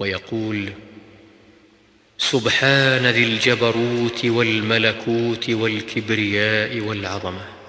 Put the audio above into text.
ويقول سبحان ذي الجبروت والملكوت والكبرياء والعظمة.